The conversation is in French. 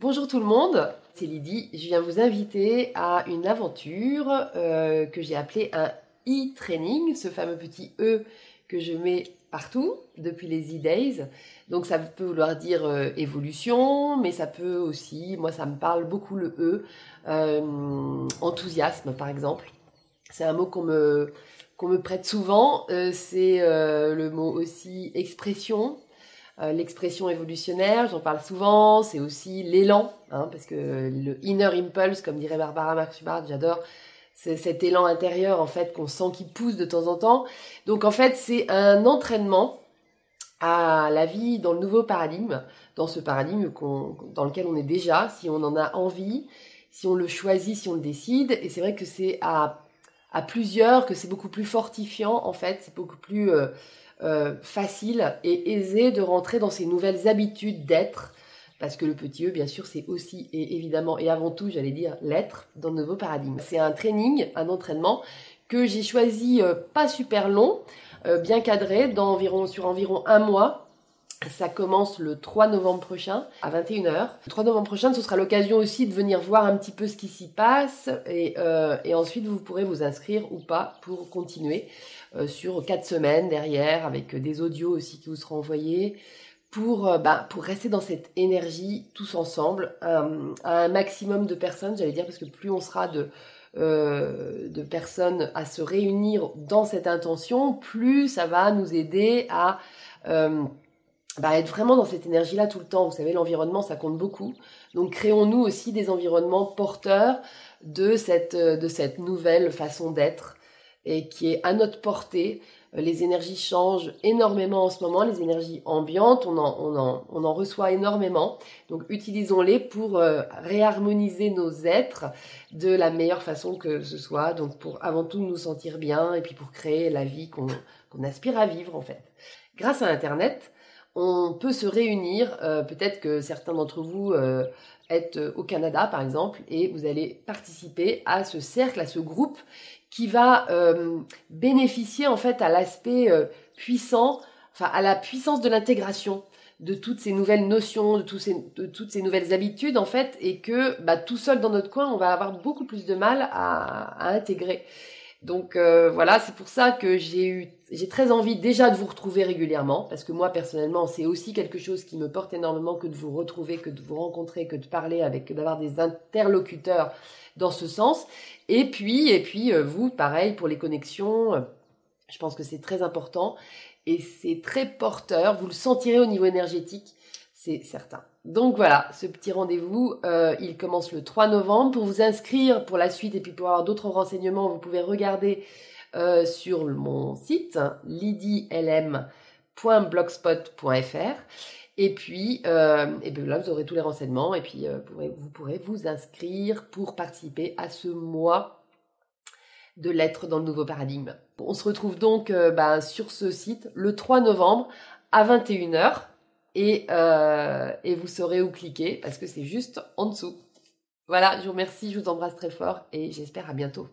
Bonjour tout le monde, c'est Lydie. Je viens vous inviter à une aventure euh, que j'ai appelée un e-training, ce fameux petit E que je mets partout depuis les e-days. Donc ça peut vouloir dire euh, évolution, mais ça peut aussi, moi ça me parle beaucoup le E, euh, enthousiasme par exemple. C'est un mot qu'on me, qu'on me prête souvent. c'est le mot aussi expression, euh, l'expression évolutionnaire, j'en parle souvent, c'est aussi l'élan, hein, parce que le inner impulse, comme dirait Barbara Marx j'adore, c'est cet élan intérieur en fait qu'on sent qui pousse de temps en temps. Donc en fait, c'est un entraînement à la vie dans le nouveau paradigme, dans ce paradigme dans lequel on est déjà, si on en a envie, si on le choisit, si on le décide. Et c'est vrai que c'est à, à plusieurs que c'est beaucoup plus fortifiant en fait, c'est beaucoup plus euh, euh, facile et aisé de rentrer dans ces nouvelles habitudes d'être. Parce que le petit E, bien sûr, c'est aussi et évidemment et avant tout, j'allais dire, l'être dans le nouveau paradigme. C'est un training, un entraînement que j'ai choisi euh, pas super long, bien cadré, d'environ sur environ un mois. Ça commence le 3 novembre prochain à 21h. Le 3 novembre prochain, ce sera l'occasion aussi de venir voir un petit peu ce qui s'y passe et, et ensuite vous pourrez vous inscrire ou pas pour continuer. Euh, sur quatre semaines derrière, avec des audios aussi qui vous seront envoyés, pour, euh, bah, pour rester dans cette énergie tous ensemble, euh, à un maximum de personnes, j'allais dire, parce que plus on sera de, de personnes à se réunir dans cette intention, plus ça va nous aider à bah, être vraiment dans cette énergie-là tout le temps. Vous savez, l'environnement, ça compte beaucoup. Donc, créons-nous aussi des environnements porteurs de cette, de cette nouvelle façon d'être et qui est à notre portée. Euh, les énergies changent énormément en ce moment, les énergies ambiantes, on en, on en, on en reçoit énormément. Donc utilisons-les pour euh, réharmoniser nos êtres de la meilleure façon que ce soit. Donc pour avant tout nous sentir bien et puis pour créer la vie qu'on aspire à vivre en fait. Grâce à Internet, on peut se réunir. Euh, peut-être que certains d'entre vous êtes au Canada par exemple et vous allez participer à ce cercle, à ce groupe qui va euh, bénéficier en fait à l'aspect euh, puissant, enfin à la puissance de l'intégration de toutes ces nouvelles notions, de, toutes ces nouvelles habitudes en fait, et que bah, tout seul dans notre coin, on va avoir beaucoup plus de mal à, intégrer. Donc euh, voilà, c'est pour ça que j'ai eu, j'ai très envie déjà de vous retrouver régulièrement, parce que moi personnellement, c'est aussi quelque chose qui me porte énormément que de vous retrouver, que de vous rencontrer, que de parler avec, d'avoir des interlocuteurs dans ce sens. Et puis, et puis euh, vous, pareil pour les connexions, euh, je pense que c'est très important et c'est très porteur. Vous le sentirez au niveau énergétique, c'est certain. Donc voilà, ce petit rendez-vous, euh, il commence le 3 novembre. Pour vous inscrire pour la suite et puis pour avoir d'autres renseignements, vous pouvez regarder sur mon site lidylm.blogspot.fr. Et puis, euh, et bien là, vous aurez tous les renseignements et puis euh, vous, pourrez, vous inscrire pour participer à ce mois de lettres dans le nouveau paradigme. On se retrouve donc euh, bah, sur ce site le 3 novembre à 21h et, et vous saurez où cliquer parce que c'est juste en dessous. Voilà, je vous remercie, je vous embrasse très fort et j'espère à bientôt.